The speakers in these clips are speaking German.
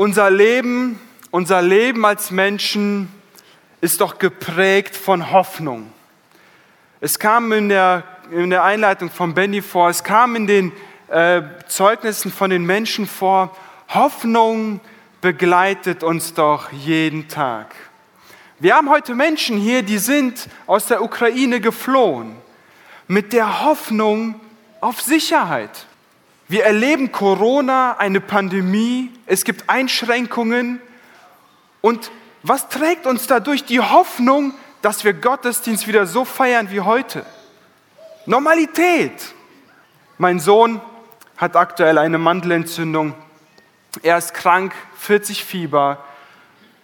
Unser Leben, unser Leben als Menschen ist doch geprägt von Hoffnung. Es kam in der, in der Einleitung von Benny vor, es kam in den äh, Zeugnissen von den Menschen vor, Hoffnung begleitet uns doch jeden Tag. Wir haben heute Menschen hier, die sind aus der Ukraine geflohen mit der Hoffnung auf Sicherheit. Wir erleben Corona, eine Pandemie, es gibt Einschränkungen. Und was trägt uns dadurch die Hoffnung, dass wir Gottesdienst wieder so feiern wie heute? Normalität. Mein Sohn hat aktuell eine Mandelentzündung. Er ist krank, 40 Fieber.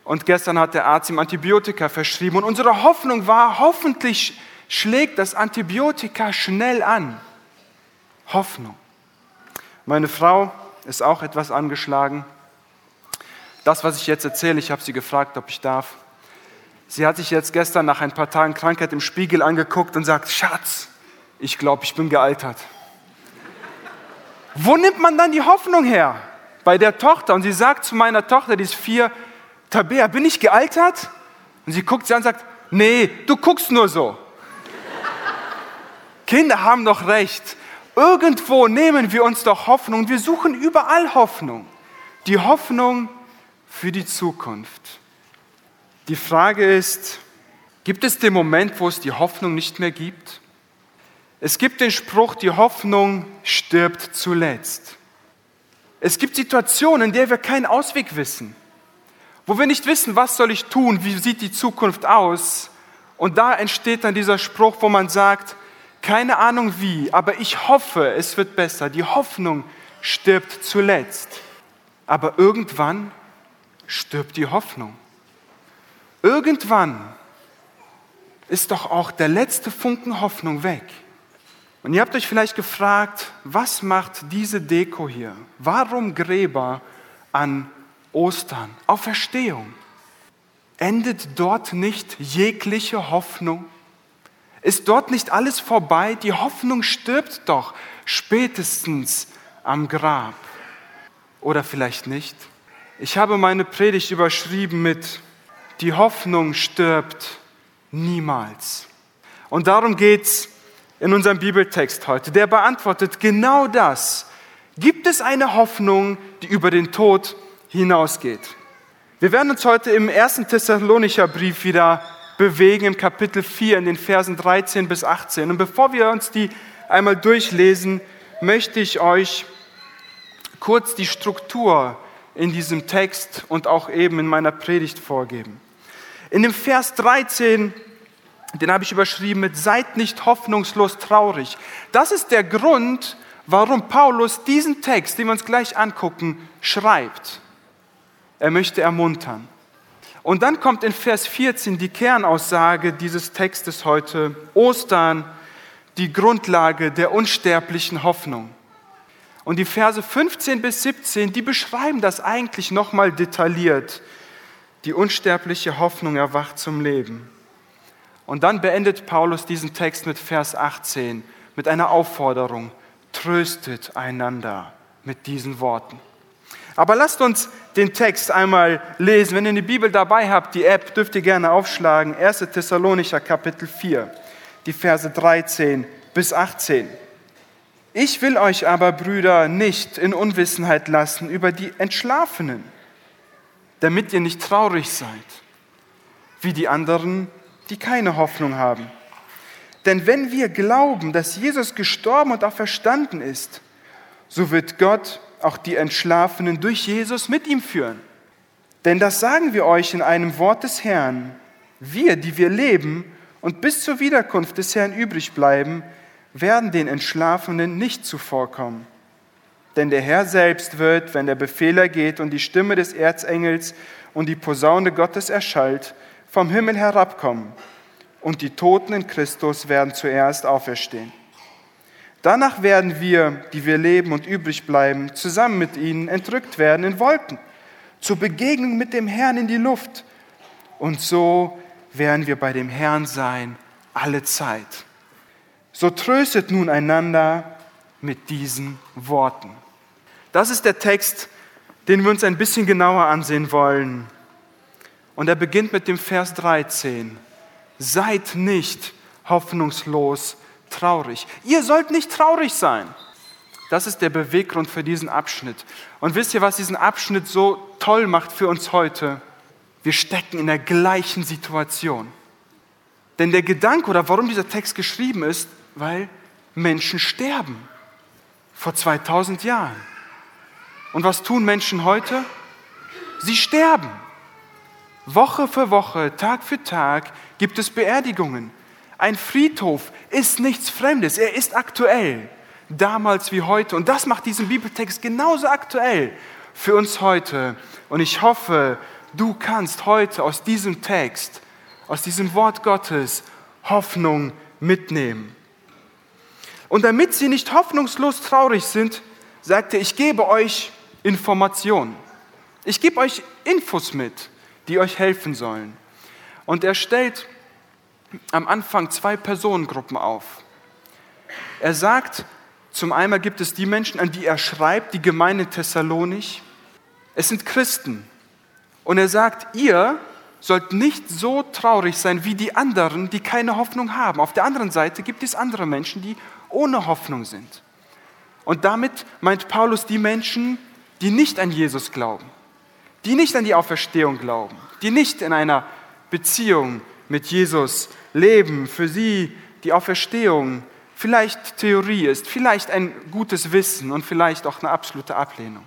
Und gestern hat der Arzt ihm Antibiotika verschrieben. Und unsere Hoffnung war, hoffentlich schlägt das Antibiotika schnell an. Hoffnung. Meine Frau ist auch etwas angeschlagen. Das, was ich jetzt erzähle, ich habe sie gefragt, ob ich darf. Sie hat sich jetzt gestern nach ein paar Tagen Krankheit im Spiegel angeguckt und sagt, Schatz, ich glaube, ich bin gealtert. Wo nimmt man dann die Hoffnung her? Bei der Tochter. Und sie sagt zu meiner Tochter, die ist vier, Tabea, bin ich gealtert? Und sie guckt sie an und sagt, nee, du guckst nur so. Kinder haben doch recht. Irgendwo nehmen wir uns doch Hoffnung. Wir suchen überall Hoffnung. Die Hoffnung für die Zukunft. Die Frage ist, gibt es den Moment, wo es die Hoffnung nicht mehr gibt? Es gibt den Spruch, die Hoffnung stirbt zuletzt. Es gibt Situationen, in der wir keinen Ausweg wissen, wo wir nicht wissen, was soll ich tun, wie sieht die Zukunft aus. Und da entsteht dann dieser Spruch, wo man sagt, keine Ahnung wie, aber ich hoffe, es wird besser. Die Hoffnung stirbt zuletzt. Aber irgendwann stirbt die Hoffnung. Irgendwann ist doch auch der letzte Funken Hoffnung weg. Und ihr habt euch vielleicht gefragt, was macht diese Deko hier? Warum Gräber an Ostern, Auferstehung? Endet dort nicht jegliche Hoffnung? Ist dort nicht alles vorbei? Die Hoffnung stirbt doch spätestens am Grab. Oder vielleicht nicht? Ich habe meine Predigt überschrieben mit Die Hoffnung stirbt niemals. Und darum geht es in unserem Bibeltext heute. Der beantwortet genau das. Gibt es eine Hoffnung, die über den Tod hinausgeht? Wir werden uns heute im ersten Thessalonicher Brief wieder bewegen im Kapitel 4 in den Versen 13 bis 18. Und bevor wir uns die einmal durchlesen, möchte ich euch kurz die Struktur in diesem Text und auch eben in meiner Predigt vorgeben. In dem Vers 13, den habe ich überschrieben mit Seid nicht hoffnungslos traurig. Das ist der Grund, warum Paulus diesen Text, den wir uns gleich angucken, schreibt. Er möchte ermuntern. Und dann kommt in Vers 14 die Kernaussage dieses Textes heute, Ostern, die Grundlage der unsterblichen Hoffnung. Und die Verse 15 bis 17, die beschreiben das eigentlich nochmal detailliert. Die unsterbliche Hoffnung erwacht zum Leben. Und dann beendet Paulus diesen Text mit Vers 18, mit einer Aufforderung, tröstet einander mit diesen Worten. Aber lasst uns den Text einmal lesen. Wenn ihr eine Bibel dabei habt, die App, dürft ihr gerne aufschlagen. 1. Thessalonicher Kapitel 4, die Verse 13 bis 18. Ich will euch aber, Brüder, nicht in Unwissenheit lassen über die Entschlafenen, damit ihr nicht traurig seid, wie die anderen, die keine Hoffnung haben. Denn wenn wir glauben, dass Jesus gestorben und auch verstanden ist, so wird Gott auch die Entschlafenen durch Jesus mit ihm führen. Denn das sagen wir euch in einem Wort des Herrn. Wir, die wir leben und bis zur Wiederkunft des Herrn übrig bleiben, werden den Entschlafenen nicht zuvorkommen. Denn der Herr selbst wird, wenn der Befehl ergeht und die Stimme des Erzengels und die Posaune Gottes erschallt, vom Himmel herabkommen. Und die Toten in Christus werden zuerst auferstehen. Danach werden wir, die wir leben und übrig bleiben, zusammen mit ihnen entrückt werden in Wolken, zur Begegnung mit dem Herrn in die Luft. Und so werden wir bei dem Herrn sein alle Zeit. So tröstet nun einander mit diesen Worten. Das ist der Text, den wir uns ein bisschen genauer ansehen wollen. Und er beginnt mit dem Vers 13. Seid nicht hoffnungslos traurig. Ihr sollt nicht traurig sein. Das ist der Beweggrund für diesen Abschnitt. Und wisst ihr, was diesen Abschnitt so toll macht für uns heute? Wir stecken in der gleichen Situation. Denn der Gedanke oder warum dieser Text geschrieben ist, weil Menschen sterben. Vor 2000 Jahren. Und was tun Menschen heute? Sie sterben. Woche für Woche, Tag für Tag gibt es Beerdigungen. Ein Friedhof ist nichts Fremdes, er ist aktuell, damals wie heute. Und das macht diesen Bibeltext genauso aktuell für uns heute. Und ich hoffe, du kannst heute aus diesem Text, aus diesem Wort Gottes Hoffnung mitnehmen. Und damit sie nicht hoffnungslos traurig sind, sagte, ich gebe euch Informationen. Ich gebe euch Infos mit die euch helfen sollen. Und er stellt am Anfang zwei Personengruppen auf. Er sagt, zum einen gibt es die Menschen, an die er schreibt, die Gemeinde Thessalonich. Es sind Christen. Und er sagt, ihr sollt nicht so traurig sein wie die anderen, die keine Hoffnung haben. Auf der anderen Seite gibt es andere Menschen, die ohne Hoffnung sind. Und damit meint Paulus die Menschen, die nicht an Jesus glauben die nicht an die Auferstehung glauben, die nicht in einer Beziehung mit Jesus leben, für sie die Auferstehung vielleicht Theorie ist, vielleicht ein gutes Wissen und vielleicht auch eine absolute Ablehnung.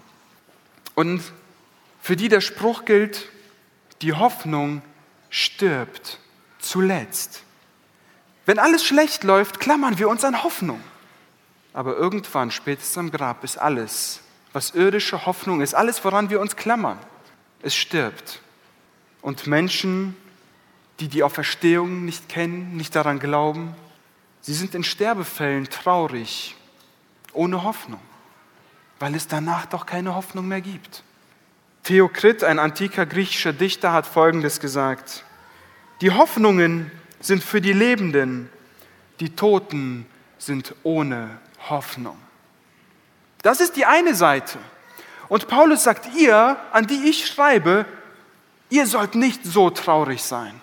Und für die der Spruch gilt, die Hoffnung stirbt zuletzt. Wenn alles schlecht läuft, klammern wir uns an Hoffnung. Aber irgendwann, spätestens am Grab, ist alles, was irdische Hoffnung ist, alles, woran wir uns klammern, es stirbt. Und Menschen, die die Auferstehung nicht kennen, nicht daran glauben, sie sind in Sterbefällen traurig, ohne Hoffnung, weil es danach doch keine Hoffnung mehr gibt. Theokrit, ein antiker griechischer Dichter, hat Folgendes gesagt. Die Hoffnungen sind für die Lebenden, die Toten sind ohne Hoffnung. Das ist die eine Seite. Und Paulus sagt, ihr, an die ich schreibe, ihr sollt nicht so traurig sein.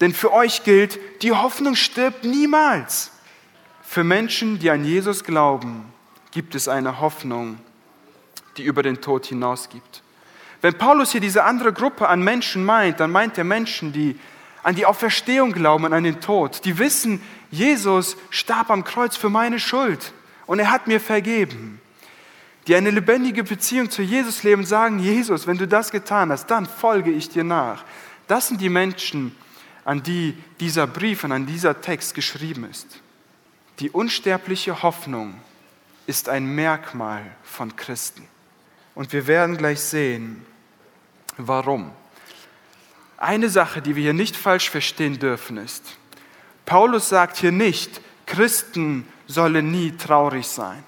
Denn für euch gilt, die Hoffnung stirbt niemals. Für Menschen, die an Jesus glauben, gibt es eine Hoffnung, die über den Tod hinausgibt. Wenn Paulus hier diese andere Gruppe an Menschen meint, dann meint er Menschen, die an die Auferstehung glauben, an den Tod, die wissen, Jesus starb am Kreuz für meine Schuld und er hat mir vergeben die eine lebendige Beziehung zu Jesus leben, sagen, Jesus, wenn du das getan hast, dann folge ich dir nach. Das sind die Menschen, an die dieser Brief und an dieser Text geschrieben ist. Die unsterbliche Hoffnung ist ein Merkmal von Christen. Und wir werden gleich sehen, warum. Eine Sache, die wir hier nicht falsch verstehen dürfen, ist, Paulus sagt hier nicht, Christen sollen nie traurig sein.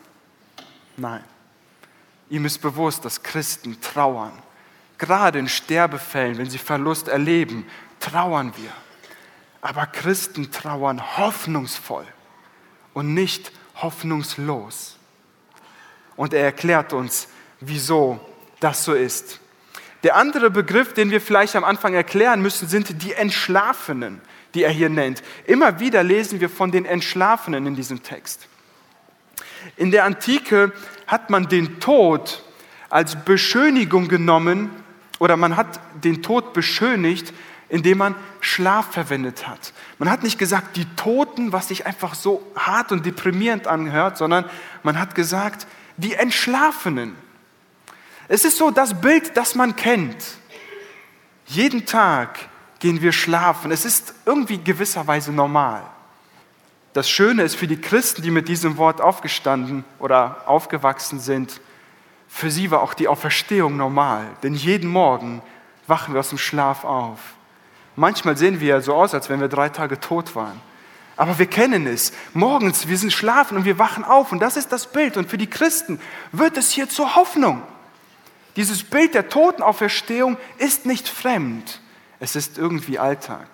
Nein. Ihm ist bewusst, dass Christen trauern. Gerade in Sterbefällen, wenn sie Verlust erleben, trauern wir. Aber Christen trauern hoffnungsvoll und nicht hoffnungslos. Und er erklärt uns, wieso das so ist. Der andere Begriff, den wir vielleicht am Anfang erklären müssen, sind die Entschlafenen, die er hier nennt. Immer wieder lesen wir von den Entschlafenen in diesem Text. In der Antike hat man den Tod als Beschönigung genommen oder man hat den Tod beschönigt, indem man Schlaf verwendet hat. Man hat nicht gesagt, die Toten, was sich einfach so hart und deprimierend anhört, sondern man hat gesagt, die Entschlafenen. Es ist so das Bild, das man kennt. Jeden Tag gehen wir schlafen. Es ist irgendwie gewisserweise normal. Das Schöne ist für die Christen, die mit diesem Wort aufgestanden oder aufgewachsen sind, für sie war auch die Auferstehung normal. Denn jeden Morgen wachen wir aus dem Schlaf auf. Manchmal sehen wir ja so aus, als wenn wir drei Tage tot waren. Aber wir kennen es. Morgens, wir sind schlafen und wir wachen auf. Und das ist das Bild. Und für die Christen wird es hier zur Hoffnung. Dieses Bild der Totenauferstehung ist nicht fremd. Es ist irgendwie Alltag.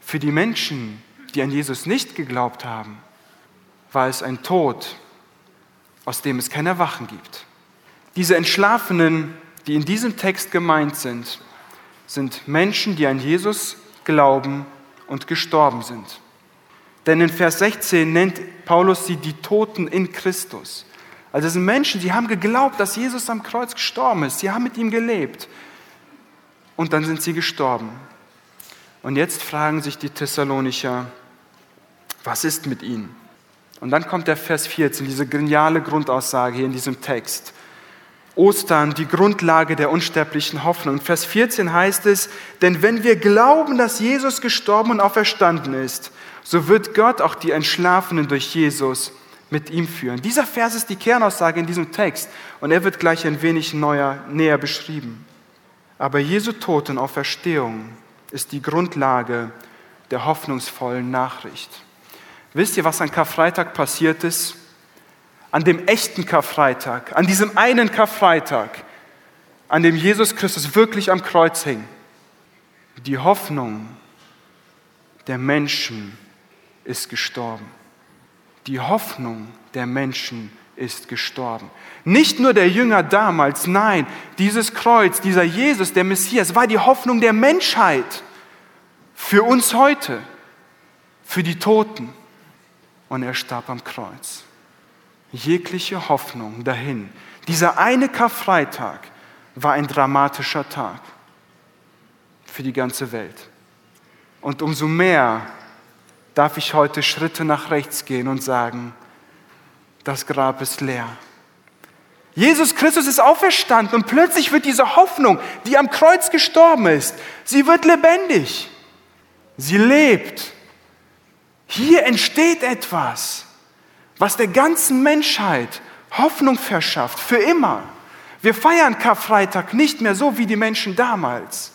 Für die Menschen, die an Jesus nicht geglaubt haben, war es ein Tod, aus dem es kein Erwachen gibt. Diese Entschlafenen die in diesem Text gemeint sind, sind Menschen, die an Jesus glauben und gestorben sind. Denn in Vers 16 nennt Paulus sie die Toten in Christus. Also es sind Menschen, die haben geglaubt, dass Jesus am Kreuz gestorben ist. Sie haben mit ihm gelebt. Und dann sind sie gestorben. Und jetzt fragen sich die Thessalonicher, was ist mit ihnen? Und dann kommt der Vers 14, diese geniale Grundaussage hier in diesem Text. Ostern, die Grundlage der unsterblichen Hoffnung. Vers 14 heißt es, denn wenn wir glauben, dass Jesus gestorben und auferstanden ist, so wird Gott auch die Entschlafenen durch Jesus mit ihm führen. Dieser Vers ist die Kernaussage in diesem Text und er wird gleich ein wenig neuer, näher beschrieben. Aber Jesu Tod und Auferstehung ist die Grundlage der hoffnungsvollen Nachricht. Wisst ihr, was an Karfreitag passiert ist? An dem echten Karfreitag, an diesem einen Karfreitag, an dem Jesus Christus wirklich am Kreuz hing. Die Hoffnung der Menschen ist gestorben. Die Hoffnung der Menschen ist gestorben. Nicht nur der Jünger damals, nein, dieses Kreuz, dieser Jesus, der Messias, war die Hoffnung der Menschheit für uns heute, für die Toten und er starb am Kreuz. Jegliche Hoffnung dahin. Dieser eine Karfreitag war ein dramatischer Tag für die ganze Welt. Und umso mehr darf ich heute Schritte nach rechts gehen und sagen, das Grab ist leer. Jesus Christus ist auferstanden und plötzlich wird diese Hoffnung, die am Kreuz gestorben ist, sie wird lebendig. Sie lebt. Hier entsteht etwas, was der ganzen Menschheit Hoffnung verschafft, für immer. Wir feiern Karfreitag nicht mehr so wie die Menschen damals,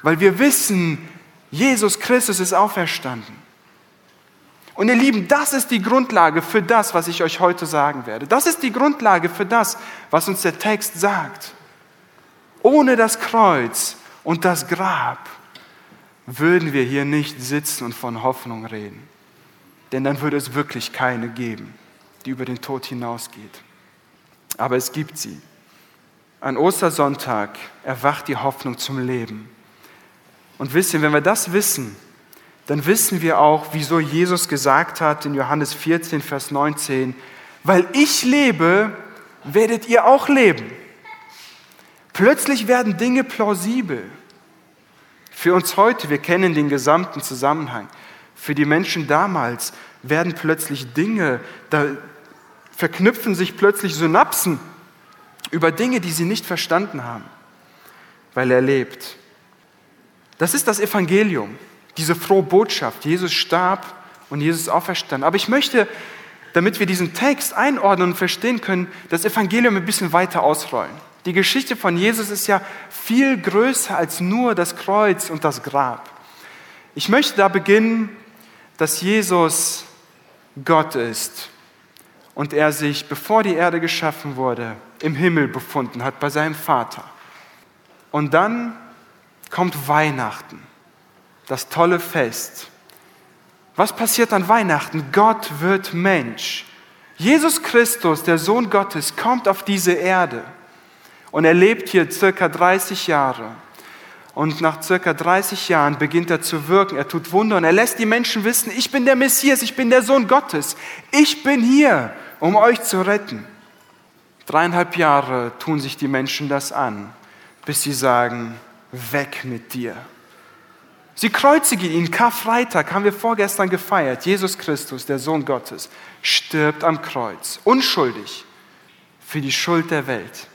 weil wir wissen, Jesus Christus ist auferstanden. Und ihr Lieben, das ist die Grundlage für das, was ich euch heute sagen werde. Das ist die Grundlage für das, was uns der Text sagt. Ohne das Kreuz und das Grab würden wir hier nicht sitzen und von Hoffnung reden. Denn dann würde es wirklich keine geben, die über den Tod hinausgeht. Aber es gibt sie. An Ostersonntag erwacht die Hoffnung zum Leben. Und wisst ihr, wenn wir das wissen, dann wissen wir auch, wieso Jesus gesagt hat in Johannes 14, Vers 19, weil ich lebe, werdet ihr auch leben. Plötzlich werden Dinge plausibel. Für uns heute, wir kennen den gesamten Zusammenhang. Für die Menschen damals werden plötzlich Dinge, da verknüpfen sich plötzlich Synapsen über Dinge, die sie nicht verstanden haben, weil er lebt. Das ist das Evangelium, diese frohe Botschaft. Jesus starb und Jesus ist auferstanden. Aber ich möchte, damit wir diesen Text einordnen und verstehen können, das Evangelium ein bisschen weiter ausrollen. Die Geschichte von Jesus ist ja viel größer als nur das Kreuz und das Grab. Ich möchte da beginnen, dass Jesus Gott ist und er sich, bevor die Erde geschaffen wurde, im Himmel befunden hat bei seinem Vater. Und dann kommt Weihnachten, das tolle Fest. Was passiert an Weihnachten? Gott wird Mensch. Jesus Christus, der Sohn Gottes, kommt auf diese Erde. Und er lebt hier circa 30 Jahre. Und nach circa 30 Jahren beginnt er zu wirken. Er tut Wunder und er lässt die Menschen wissen, ich bin der Messias, ich bin der Sohn Gottes. Ich bin hier, um euch zu retten. Dreieinhalb Jahre tun sich die Menschen das an, bis sie sagen, weg mit dir. Sie kreuzigen ihn. Karfreitag haben wir vorgestern gefeiert. Jesus Christus, der Sohn Gottes, stirbt am Kreuz, unschuldig für die Schuld der Welt.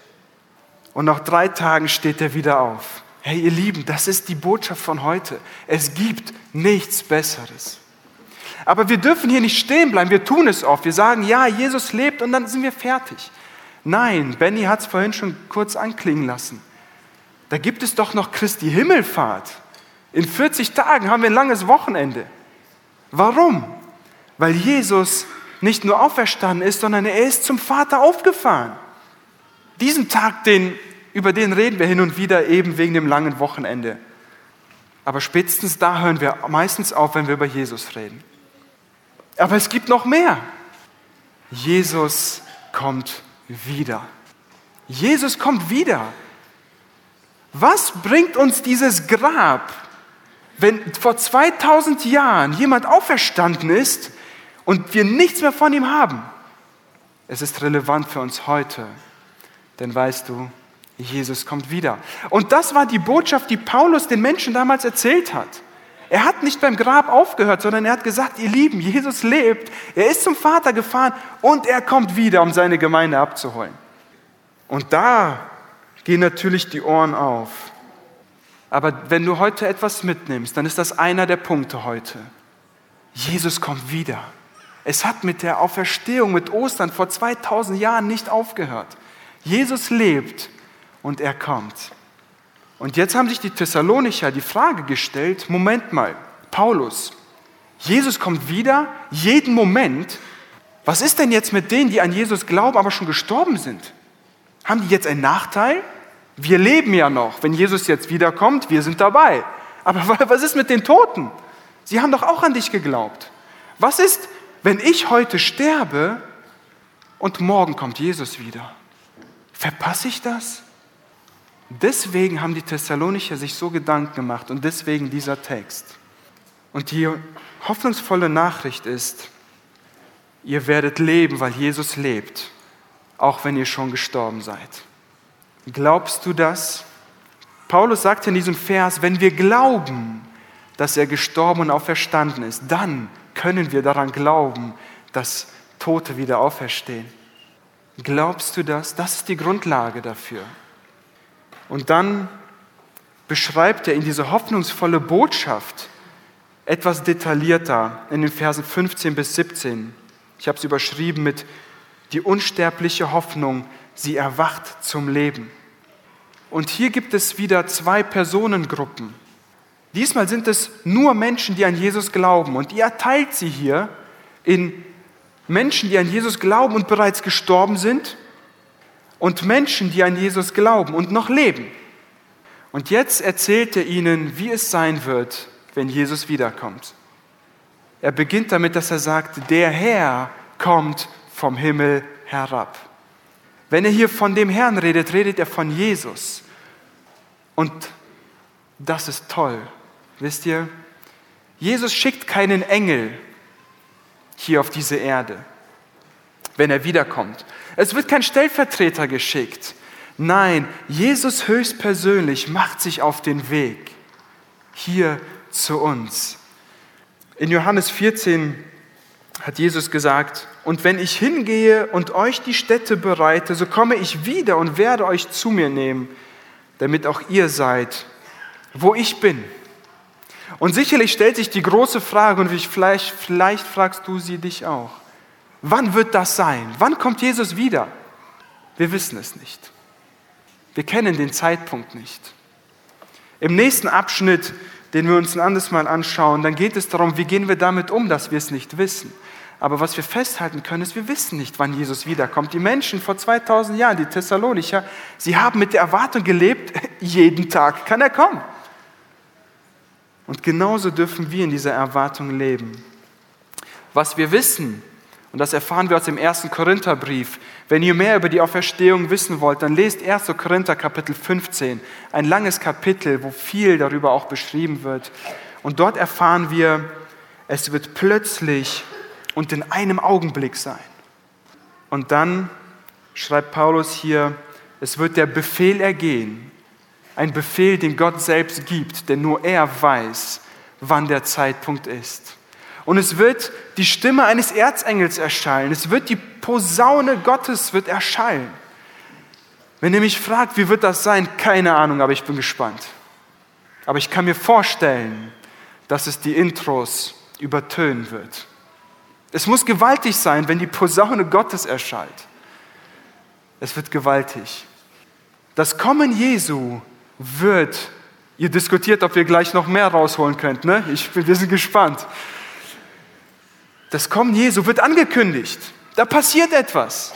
Und nach drei Tagen steht er wieder auf. Hey, ihr Lieben, das ist die Botschaft von heute. Es gibt nichts Besseres. Aber wir dürfen hier nicht stehen bleiben. Wir tun es oft. Wir sagen, ja, Jesus lebt und dann sind wir fertig. Nein, Benny hat es vorhin schon kurz anklingen lassen. Da gibt es doch noch Christi Himmelfahrt. In 40 Tagen haben wir ein langes Wochenende. Warum? Weil Jesus nicht nur auferstanden ist, sondern er ist zum Vater aufgefahren. Diesen Tag, den, über den reden wir hin und wieder eben wegen dem langen Wochenende. Aber spätestens da hören wir meistens auf, wenn wir über Jesus reden. Aber es gibt noch mehr. Jesus kommt wieder. Jesus kommt wieder. Was bringt uns dieses Grab, wenn vor 2000 Jahren jemand auferstanden ist und wir nichts mehr von ihm haben? Es ist relevant für uns heute, denn weißt du, Jesus kommt wieder. Und das war die Botschaft, die Paulus den Menschen damals erzählt hat. Er hat nicht beim Grab aufgehört, sondern er hat gesagt, ihr Lieben, Jesus lebt, er ist zum Vater gefahren und er kommt wieder, um seine Gemeinde abzuholen. Und da gehen natürlich die Ohren auf. Aber wenn du heute etwas mitnimmst, dann ist das einer der Punkte heute. Jesus kommt wieder. Es hat mit der Auferstehung, mit Ostern vor 2000 Jahren nicht aufgehört. Jesus lebt und er kommt. Und jetzt haben sich die Thessalonicher die Frage gestellt, Moment mal, Paulus, Jesus kommt wieder, jeden Moment. Was ist denn jetzt mit denen, die an Jesus glauben, aber schon gestorben sind? Haben die jetzt einen Nachteil? Wir leben ja noch. Wenn Jesus jetzt wiederkommt, wir sind dabei. Aber was ist mit den Toten? Sie haben doch auch an dich geglaubt. Was ist, wenn ich heute sterbe und morgen kommt Jesus wieder? Verpasse ich das? Deswegen haben die Thessalonicher sich so Gedanken gemacht und deswegen dieser Text. Und die hoffnungsvolle Nachricht ist, ihr werdet leben, weil Jesus lebt, auch wenn ihr schon gestorben seid. Glaubst du das? Paulus sagt in diesem Vers, wenn wir glauben, dass er gestorben und auferstanden ist, dann können wir daran glauben, dass Tote wieder auferstehen. Glaubst du das? Das ist die Grundlage dafür. Und dann beschreibt er in diese hoffnungsvolle Botschaft etwas detaillierter in den Versen 15 bis 17. Ich habe es überschrieben mit die unsterbliche Hoffnung, sie erwacht zum Leben. Und hier gibt es wieder zwei Personengruppen. Diesmal sind es nur Menschen, die an Jesus glauben. Und ihr teilt sie hier in Menschen, die an Jesus glauben und bereits gestorben sind und Menschen, die an Jesus glauben und noch leben. Und jetzt erzählt er ihnen, wie es sein wird, wenn Jesus wiederkommt. Er beginnt damit, dass er sagt, der Herr kommt vom Himmel herab. Wenn er hier von dem Herrn redet, redet er von Jesus. Und das ist toll. Wisst ihr, Jesus schickt keinen Engel hier auf diese Erde, wenn er wiederkommt. Es wird kein Stellvertreter geschickt. Nein, Jesus höchstpersönlich macht sich auf den Weg hier zu uns. In Johannes 14 hat Jesus gesagt, und wenn ich hingehe und euch die Städte bereite, so komme ich wieder und werde euch zu mir nehmen, damit auch ihr seid, wo ich bin. Und sicherlich stellt sich die große Frage, und vielleicht, vielleicht fragst du sie dich auch, wann wird das sein? Wann kommt Jesus wieder? Wir wissen es nicht. Wir kennen den Zeitpunkt nicht. Im nächsten Abschnitt, den wir uns ein anderes Mal anschauen, dann geht es darum, wie gehen wir damit um, dass wir es nicht wissen. Aber was wir festhalten können, ist, wir wissen nicht, wann Jesus wiederkommt. Die Menschen vor 2000 Jahren, die Thessalonicher, sie haben mit der Erwartung gelebt, jeden Tag kann er kommen. Und genauso dürfen wir in dieser Erwartung leben. Was wir wissen, und das erfahren wir aus dem ersten Korintherbrief, wenn ihr mehr über die Auferstehung wissen wollt, dann lest 1. Korinther Kapitel 15, ein langes Kapitel, wo viel darüber auch beschrieben wird. Und dort erfahren wir, es wird plötzlich und in einem Augenblick sein. Und dann schreibt Paulus hier, es wird der Befehl ergehen, ein Befehl, den Gott selbst gibt, denn nur er weiß, wann der Zeitpunkt ist. Und es wird die Stimme eines Erzengels erschallen, es wird die Posaune Gottes wird erschallen. Wenn ihr mich fragt, wie wird das sein, keine Ahnung, aber ich bin gespannt. Aber ich kann mir vorstellen, dass es die Intros übertönen wird. Es muss gewaltig sein, wenn die Posaune Gottes erschallt. Es wird gewaltig. Das Kommen Jesu wird, ihr diskutiert, ob wir gleich noch mehr rausholen könnt, ne? Ich, wir sind gespannt. Das Kommen Jesu wird angekündigt. Da passiert etwas.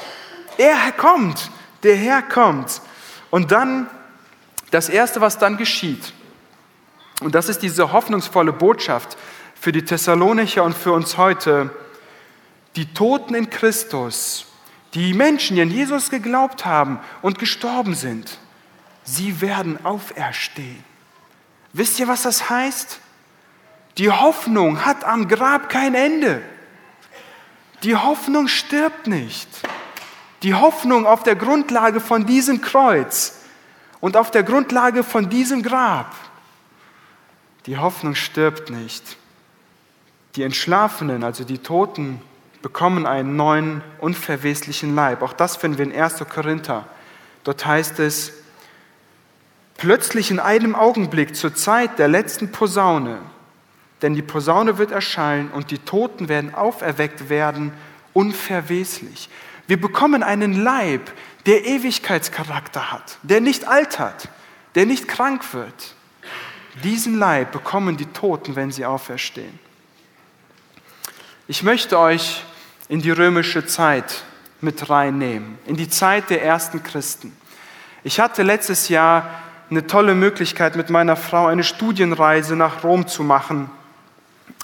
Er kommt, der Herr kommt. Und dann, das Erste, was dann geschieht, und das ist diese hoffnungsvolle Botschaft für die Thessalonicher und für uns heute, die Toten in Christus, die Menschen, die an Jesus geglaubt haben und gestorben sind, sie werden auferstehen. Wisst ihr, was das heißt? Die Hoffnung hat am Grab kein Ende. Die Hoffnung stirbt nicht. Die Hoffnung auf der Grundlage von diesem Kreuz und auf der Grundlage von diesem Grab. Die Hoffnung stirbt nicht. Die Entschlafenen, also die Toten, bekommen einen neuen, unverweslichen Leib. Auch das finden wir in 1. Korinther. Dort heißt es, plötzlich in einem Augenblick zur Zeit der letzten Posaune, denn die Posaune wird erschallen und die Toten werden auferweckt werden, unverweslich. Wir bekommen einen Leib, der Ewigkeitscharakter hat, der nicht altert, der nicht krank wird. Diesen Leib bekommen die Toten, wenn sie auferstehen. Ich möchte euch in die römische Zeit mit reinnehmen, in die Zeit der ersten Christen. Ich hatte letztes Jahr eine tolle Möglichkeit, mit meiner Frau eine Studienreise nach Rom zu machen,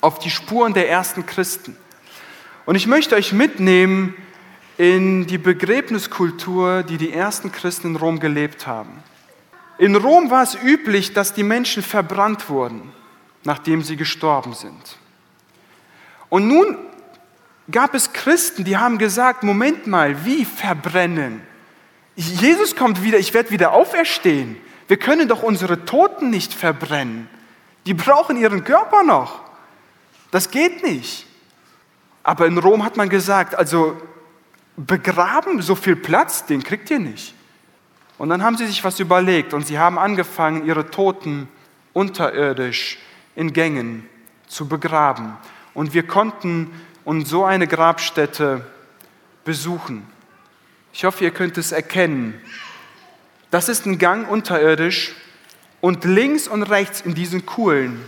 auf die Spuren der ersten Christen. Und ich möchte euch mitnehmen in die Begräbniskultur, die die ersten Christen in Rom gelebt haben. In Rom war es üblich, dass die Menschen verbrannt wurden, nachdem sie gestorben sind. Und nun gab es Christen, die haben gesagt, Moment mal, wie verbrennen? Jesus kommt wieder, ich werde wieder auferstehen. Wir können doch unsere Toten nicht verbrennen. Die brauchen ihren Körper noch. Das geht nicht. Aber in Rom hat man gesagt, also begraben, so viel Platz, den kriegt ihr nicht. Und dann haben sie sich was überlegt und sie haben angefangen, ihre Toten unterirdisch in Gängen zu begraben. Und wir konnten uns so eine Grabstätte besuchen. Ich hoffe, ihr könnt es erkennen. Das ist ein Gang unterirdisch und links und rechts in diesen Kuhlen,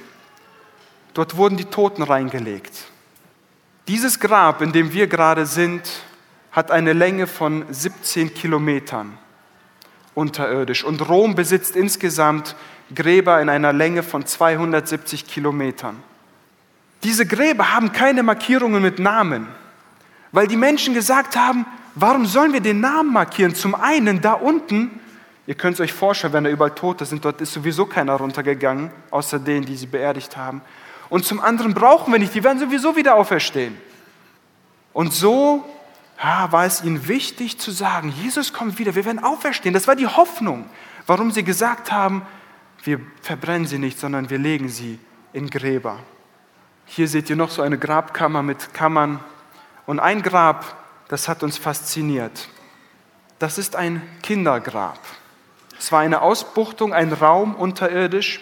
dort wurden die Toten reingelegt. Dieses Grab, in dem wir gerade sind, hat eine Länge von 17 Kilometern unterirdisch. Und Rom besitzt insgesamt Gräber in einer Länge von 270 Kilometern. Diese Gräber haben keine Markierungen mit Namen, weil die Menschen gesagt haben, warum sollen wir den Namen markieren? Zum einen da unten, ihr könnt es euch vorstellen, wenn da überall Tote sind, dort ist sowieso keiner runtergegangen, außer denen, die sie beerdigt haben. Und zum anderen brauchen wir nicht, die werden sowieso wieder auferstehen. Und so ja, war es ihnen wichtig zu sagen, Jesus kommt wieder, wir werden auferstehen. Das war die Hoffnung, warum sie gesagt haben, wir verbrennen sie nicht, sondern wir legen sie in Gräber. Hier seht ihr noch so eine Grabkammer mit Kammern. Und ein Grab, das hat uns fasziniert. Das ist ein Kindergrab. Es war eine Ausbuchtung, ein Raum unterirdisch.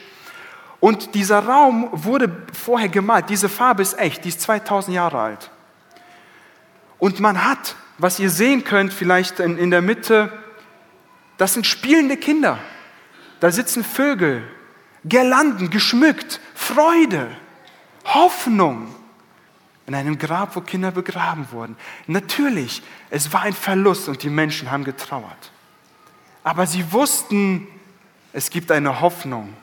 Und dieser Raum wurde vorher gemalt. Diese Farbe ist echt, die ist 2000 Jahre alt. Und man hat, was ihr sehen könnt, vielleicht in, in der Mitte, das sind spielende Kinder. Da sitzen Vögel, Girlanden, geschmückt, Freude, Hoffnung in einem Grab, wo Kinder begraben wurden. Natürlich, es war ein Verlust und die Menschen haben getrauert. Aber sie wussten, es gibt eine Hoffnung,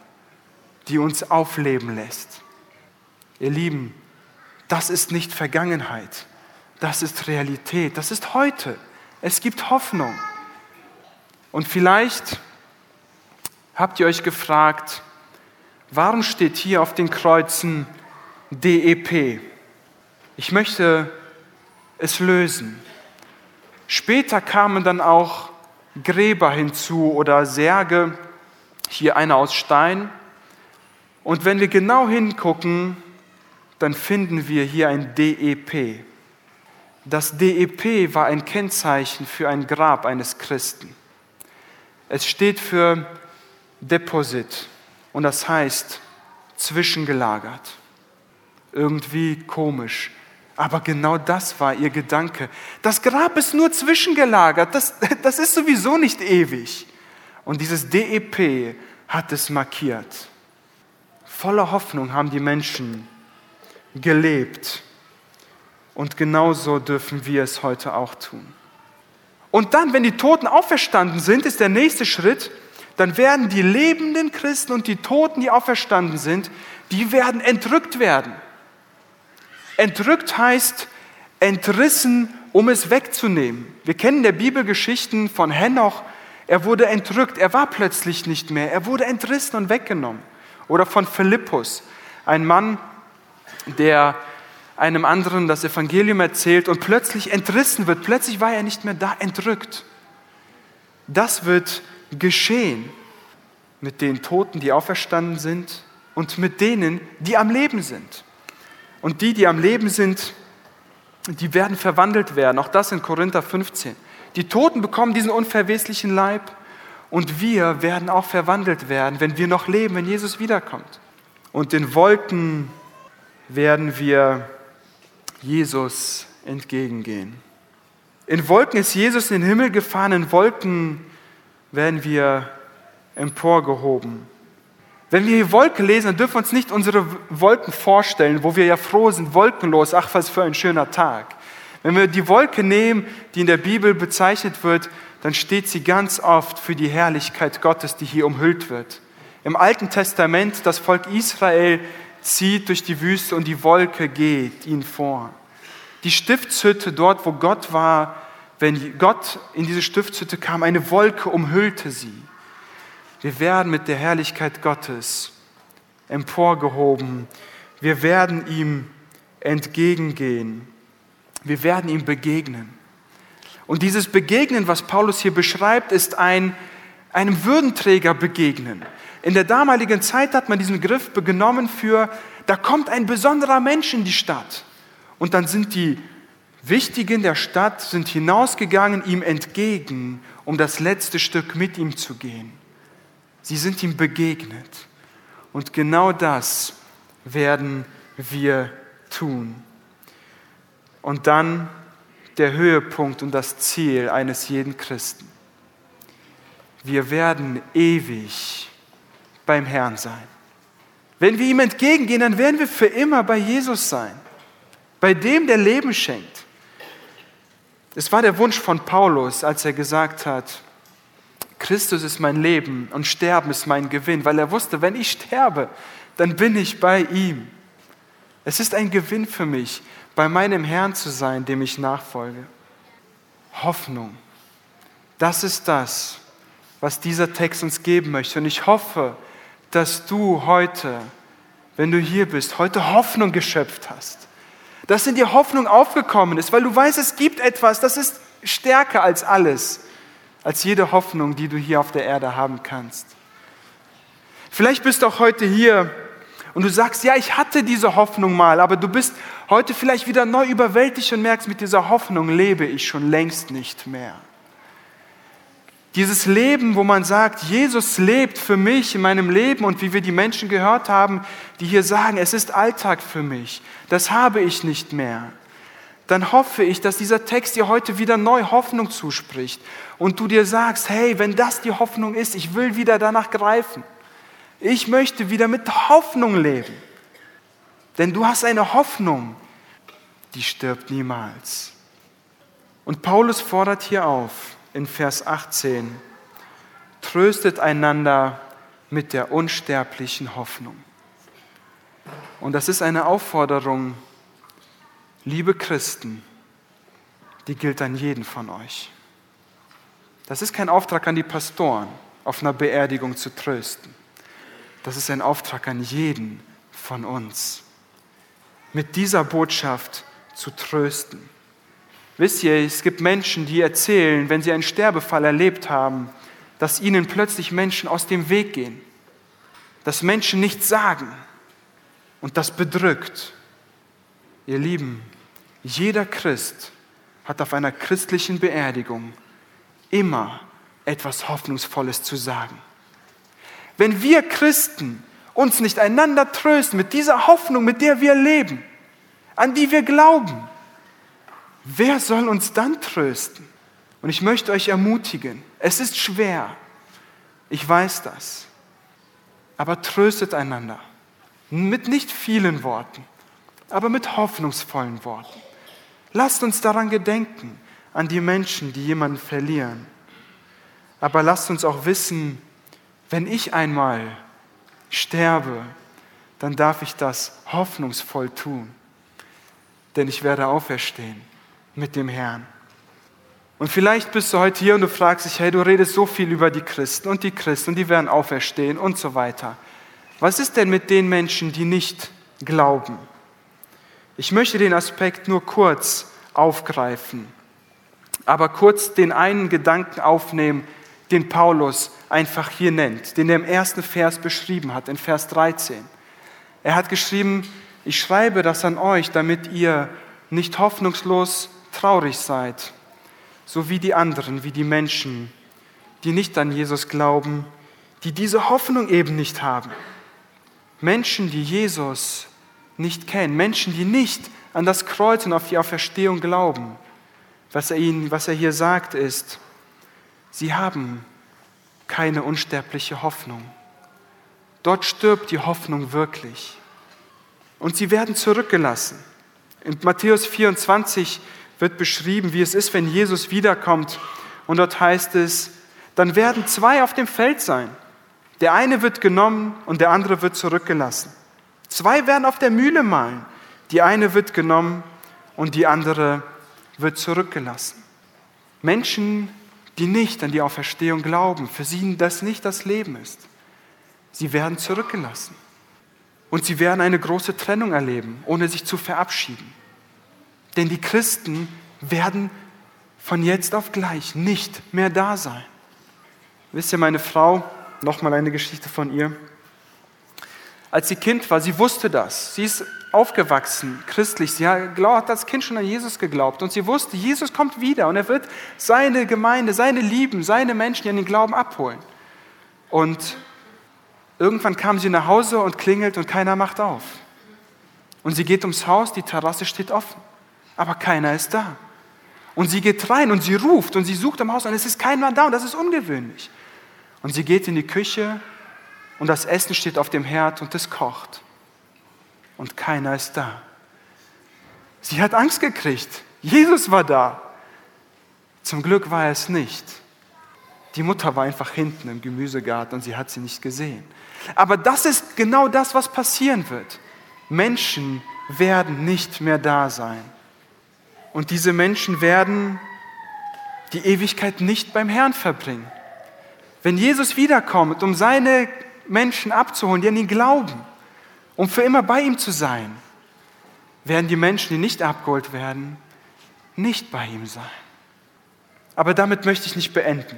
die uns aufleben lässt. Ihr Lieben, das ist nicht Vergangenheit. Das ist Realität, das ist heute. Es gibt Hoffnung. Und vielleicht habt ihr euch gefragt, warum steht hier auf den Kreuzen DEP? Ich möchte es lösen. Später kamen dann auch Gräber hinzu oder Särge, hier einer aus Stein. Und wenn wir genau hingucken, dann finden wir hier ein DEP. Das DEP war ein Kennzeichen für ein Grab eines Christen. Es steht für Deposit und das heißt zwischengelagert. Irgendwie komisch. Aber genau das war ihr Gedanke. Das Grab ist nur zwischengelagert. Das, das ist sowieso nicht ewig. Und dieses DEP hat es markiert. Voller Hoffnung haben die Menschen gelebt und genauso dürfen wir es heute auch tun. Und dann, wenn die Toten auferstanden sind, ist der nächste Schritt, dann werden die lebenden Christen und die Toten, die auferstanden sind, die werden entrückt werden. Entrückt heißt entrissen, um es wegzunehmen. Wir kennen der Bibelgeschichten von Henoch. Er wurde entrückt, er war plötzlich nicht mehr, er wurde entrissen und weggenommen. Oder von Philippus, ein Mann, der einem anderen das Evangelium erzählt und plötzlich entrissen wird. Plötzlich war er nicht mehr da, entrückt. Das wird geschehen mit den Toten, die auferstanden sind und mit denen, die am Leben sind. Und die, die am Leben sind, die werden verwandelt werden. Auch das in Korinther 15. Die Toten bekommen diesen unverweslichen Leib und wir werden auch verwandelt werden, wenn wir noch leben, wenn Jesus wiederkommt. Und in Wolken werden wir Jesus entgegengehen. In Wolken ist Jesus in den Himmel gefahren, in Wolken werden wir emporgehoben. Wenn wir hier Wolken lesen, dann dürfen wir uns nicht unsere Wolken vorstellen, wo wir ja froh sind, wolkenlos, ach was für ein schöner Tag. Wenn wir die Wolke nehmen, die in der Bibel bezeichnet wird, dann steht sie ganz oft für die Herrlichkeit Gottes, die hier umhüllt wird. Im Alten Testament, das Volk Israel zieht durch die Wüste und die Wolke geht ihnen vor. Die Stiftshütte dort, wo Gott war, wenn Gott in diese Stiftshütte kam, eine Wolke umhüllte sie. Wir werden mit der Herrlichkeit Gottes emporgehoben. Wir werden ihm entgegengehen. Wir werden ihm begegnen. Und dieses Begegnen, was Paulus hier beschreibt, ist ein einem Würdenträger begegnen. In der damaligen Zeit hat man diesen Griff genommen für, da kommt ein besonderer Mensch in die Stadt. Und dann sind die Wichtigen der Stadt sind hinausgegangen ihm entgegen, um das letzte Stück mit ihm zu gehen. Sie sind ihm begegnet. Und genau das werden wir tun. Und dann der Höhepunkt und das Ziel eines jeden Christen. Wir werden ewig beim Herrn sein. Wenn wir ihm entgegengehen, dann werden wir für immer bei Jesus sein, bei dem, der Leben schenkt. Es war der Wunsch von Paulus, als er gesagt hat, Christus ist mein Leben und Sterben ist mein Gewinn, weil er wusste, wenn ich sterbe, dann bin ich bei ihm. Es ist ein Gewinn für mich, bei meinem Herrn zu sein, dem ich nachfolge. Hoffnung. Das ist das, was dieser Text uns geben möchte. Und ich hoffe, dass du heute, wenn du hier bist, heute Hoffnung geschöpft hast. Dass in dir Hoffnung aufgekommen ist, weil du weißt, es gibt etwas, das ist stärker als alles, als jede Hoffnung, die du hier auf der Erde haben kannst. Vielleicht bist du auch heute hier und du sagst, ja, ich hatte diese Hoffnung mal, aber du bist heute vielleicht wieder neu überwältigt und merkst, mit dieser Hoffnung lebe ich schon längst nicht mehr. Dieses Leben, wo man sagt, Jesus lebt für mich in meinem Leben und wie wir die Menschen gehört haben, die hier sagen, es ist Alltag für mich, das habe ich nicht mehr. Dann hoffe ich, dass dieser Text dir heute wieder neu Hoffnung zuspricht und du dir sagst, hey, wenn das die Hoffnung ist, ich will wieder danach greifen. Ich möchte wieder mit Hoffnung leben. Denn du hast eine Hoffnung, die stirbt niemals. Und Paulus fordert hier auf, in Vers 18, tröstet einander mit der unsterblichen Hoffnung. Und das ist eine Aufforderung, liebe Christen, die gilt an jeden von euch. Das ist kein Auftrag an die Pastoren, auf einer Beerdigung zu trösten. Das ist ein Auftrag an jeden von uns, mit dieser Botschaft zu trösten. Wisst ihr, es gibt Menschen, die erzählen, wenn sie einen Sterbefall erlebt haben, dass ihnen plötzlich Menschen aus dem Weg gehen, dass Menschen nichts sagen und das bedrückt. Ihr Lieben, jeder Christ hat auf einer christlichen Beerdigung immer etwas Hoffnungsvolles zu sagen. Wenn wir Christen uns nicht einander trösten mit dieser Hoffnung, mit der wir leben, an die wir glauben, wer soll uns dann trösten? Und ich möchte euch ermutigen, es ist schwer, ich weiß das, aber tröstet einander mit nicht vielen Worten, aber mit hoffnungsvollen Worten. Lasst uns daran gedenken, an die Menschen, die jemanden verlieren. Aber lasst uns auch wissen, wenn ich einmal sterbe, dann darf ich das hoffnungsvoll tun, denn ich werde auferstehen mit dem Herrn. Und vielleicht bist du heute hier und du fragst dich, hey, du redest so viel über die Christen und die Christen die werden auferstehen und so weiter. Was ist denn mit den Menschen, die nicht glauben? Ich möchte den Aspekt nur kurz aufgreifen, aber kurz den einen Gedanken aufnehmen, den Paulus einfach hier nennt, den er im ersten Vers beschrieben hat, in Vers 13. Er hat geschrieben, ich schreibe das an euch, damit ihr nicht hoffnungslos traurig seid, so wie die anderen, wie die Menschen, die nicht an Jesus glauben, die diese Hoffnung eben nicht haben. Menschen, die Jesus nicht kennen, Menschen, die nicht an das Kreuz und auf die Auferstehung glauben. Was er, ihnen, was er hier sagt ist, sie haben keine unsterbliche Hoffnung. Dort stirbt die Hoffnung wirklich. Und sie werden zurückgelassen. In Matthäus 24 wird beschrieben, wie es ist, wenn Jesus wiederkommt. Und dort heißt es, dann werden zwei auf dem Feld sein. Der eine wird genommen und der andere wird zurückgelassen. Zwei werden auf der Mühle malen. Die eine wird genommen und die andere wird zurückgelassen. Menschen, die nicht an die Auferstehung glauben, für sie das nicht das Leben ist. Sie werden zurückgelassen. Und sie werden eine große Trennung erleben, ohne sich zu verabschieden. Denn die Christen werden von jetzt auf gleich nicht mehr da sein. Wisst ihr, meine Frau, nochmal eine Geschichte von ihr. Als sie Kind war, sie wusste das. Sie ist aufgewachsen, christlich. Sie hat als Kind schon an Jesus geglaubt und sie wusste, Jesus kommt wieder und er wird seine Gemeinde, seine Lieben, seine Menschen, die an den Glauben abholen. Und irgendwann kam sie nach Hause und klingelt und keiner macht auf. Und sie geht ums Haus, die Terrasse steht offen, aber keiner ist da. Und sie geht rein und sie ruft und sie sucht im Haus und es ist keiner da und das ist ungewöhnlich. Und sie geht in die Küche und das Essen steht auf dem Herd und es kocht. Und keiner ist da. Sie hat Angst gekriegt. Jesus war da. Zum Glück war er es nicht. Die Mutter war einfach hinten im Gemüsegarten und sie hat sie nicht gesehen. Aber das ist genau das, was passieren wird. Menschen werden nicht mehr da sein. Und diese Menschen werden die Ewigkeit nicht beim Herrn verbringen. Wenn Jesus wiederkommt, um seine Menschen abzuholen, die an ihn glauben, um für immer bei ihm zu sein, werden die Menschen, die nicht abgeholt werden, nicht bei ihm sein. Aber damit möchte ich nicht beenden.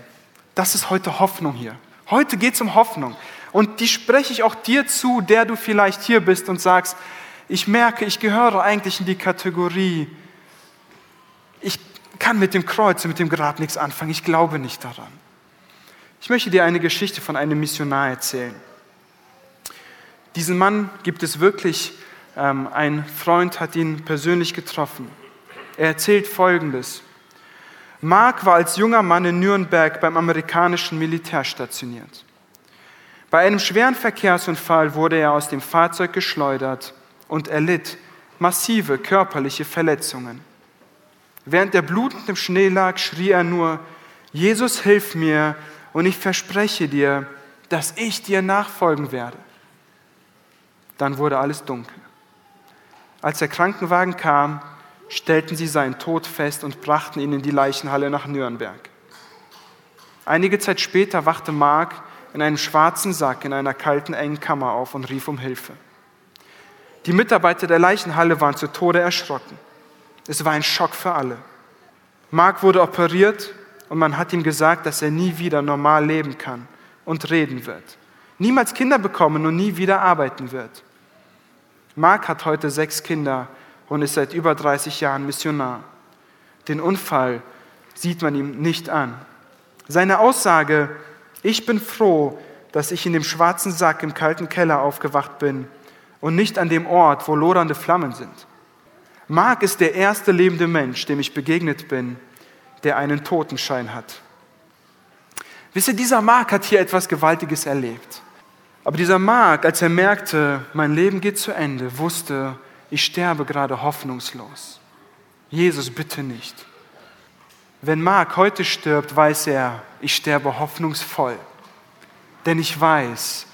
Das ist heute Hoffnung hier. Heute geht es um Hoffnung. Und die spreche ich auch dir zu, der du vielleicht hier bist und sagst, ich merke, ich gehöre eigentlich in die Kategorie, ich kann mit dem Kreuz und mit dem Grab nichts anfangen, ich glaube nicht daran. Ich möchte dir eine Geschichte von einem Missionar erzählen. Diesen Mann gibt es wirklich, ähm, ein Freund hat ihn persönlich getroffen. Er erzählt Folgendes. Mark war als junger Mann in Nürnberg beim amerikanischen Militär stationiert. Bei einem schweren Verkehrsunfall wurde er aus dem Fahrzeug geschleudert und erlitt massive körperliche Verletzungen. Während er blutend im Schnee lag, schrie er nur, Jesus, hilf mir und ich verspreche dir, dass ich dir nachfolgen werde. Dann wurde alles dunkel. Als der Krankenwagen kam, stellten sie seinen Tod fest und brachten ihn in die Leichenhalle nach Nürnberg. Einige Zeit später wachte Mark in einem schwarzen Sack in einer kalten, engen Kammer auf und rief um Hilfe. Die Mitarbeiter der Leichenhalle waren zu Tode erschrocken. Es war ein Schock für alle. Mark wurde operiert und man hat ihm gesagt, dass er nie wieder normal leben kann und reden wird. Niemals Kinder bekommen und nie wieder arbeiten wird. Mark hat heute sechs Kinder und ist seit über 30 Jahren Missionar. Den Unfall sieht man ihm nicht an. Seine Aussage, ich bin froh, dass ich in dem schwarzen Sack im kalten Keller aufgewacht bin und nicht an dem Ort, wo lodernde Flammen sind. Mark ist der erste lebende Mensch, dem ich begegnet bin, der einen Totenschein hat. Wisst ihr, dieser Mark hat hier etwas Gewaltiges erlebt. Aber dieser Mark, als er merkte, mein Leben geht zu Ende, wusste, ich sterbe gerade hoffnungslos. Jesus, bitte nicht. Wenn Mark heute stirbt, weiß er, ich sterbe hoffnungsvoll. Denn ich weiß,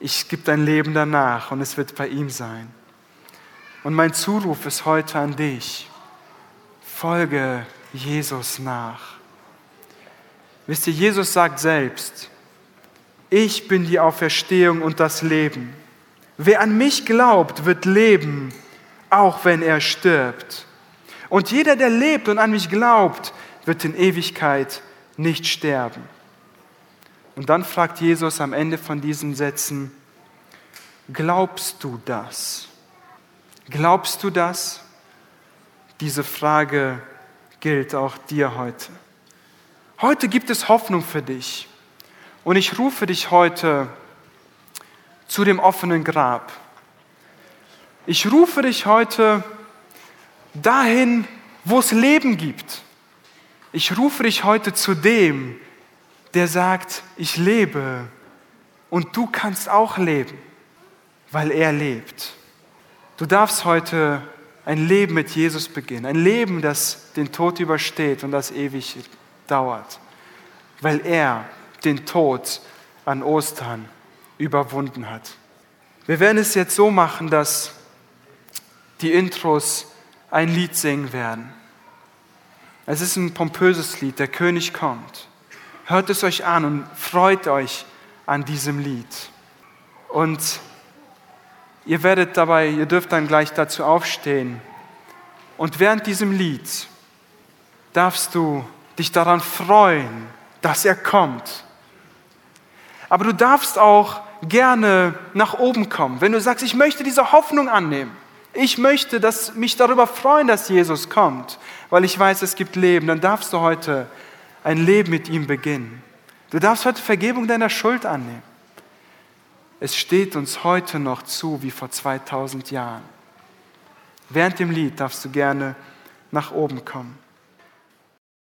es gibt ein Leben danach und es wird bei ihm sein. Und mein Zuruf ist heute an dich. Folge Jesus nach. Wisst ihr, Jesus sagt selbst, ich bin die Auferstehung und das Leben. Wer an mich glaubt, wird leben, auch wenn er stirbt. Und jeder, der lebt und an mich glaubt, wird in Ewigkeit nicht sterben. Und dann fragt Jesus am Ende von diesen Sätzen, glaubst du das? Glaubst du das? Diese Frage gilt auch dir heute. Heute gibt es Hoffnung für dich. Und ich rufe dich heute zu dem offenen Grab. Ich rufe dich heute dahin, wo es Leben gibt. Ich rufe dich heute zu dem, der sagt, ich lebe und du kannst auch leben, weil er lebt. Du darfst heute ein Leben mit Jesus beginnen, ein Leben, das den Tod übersteht und das ewig dauert, weil er den Tod an Ostern überwunden hat. Wir werden es jetzt so machen, dass die Intros ein Lied singen werden. Es ist ein pompöses Lied, der König kommt. Hört es euch an und freut euch an diesem Lied. Und ihr werdet dabei, ihr dürft dann gleich dazu aufstehen. Und während diesem Lied darfst du dich daran freuen, dass er kommt. Aber du darfst auch gerne nach oben kommen. Wenn du sagst, ich möchte diese Hoffnung annehmen, ich möchte dass, mich darüber freuen, dass Jesus kommt, weil ich weiß, es gibt Leben, dann darfst du heute ein Leben mit ihm beginnen. Du darfst heute Vergebung deiner Schuld annehmen. Es steht uns heute noch zu wie vor 2000 Jahren. Während dem Lied darfst du gerne nach oben kommen.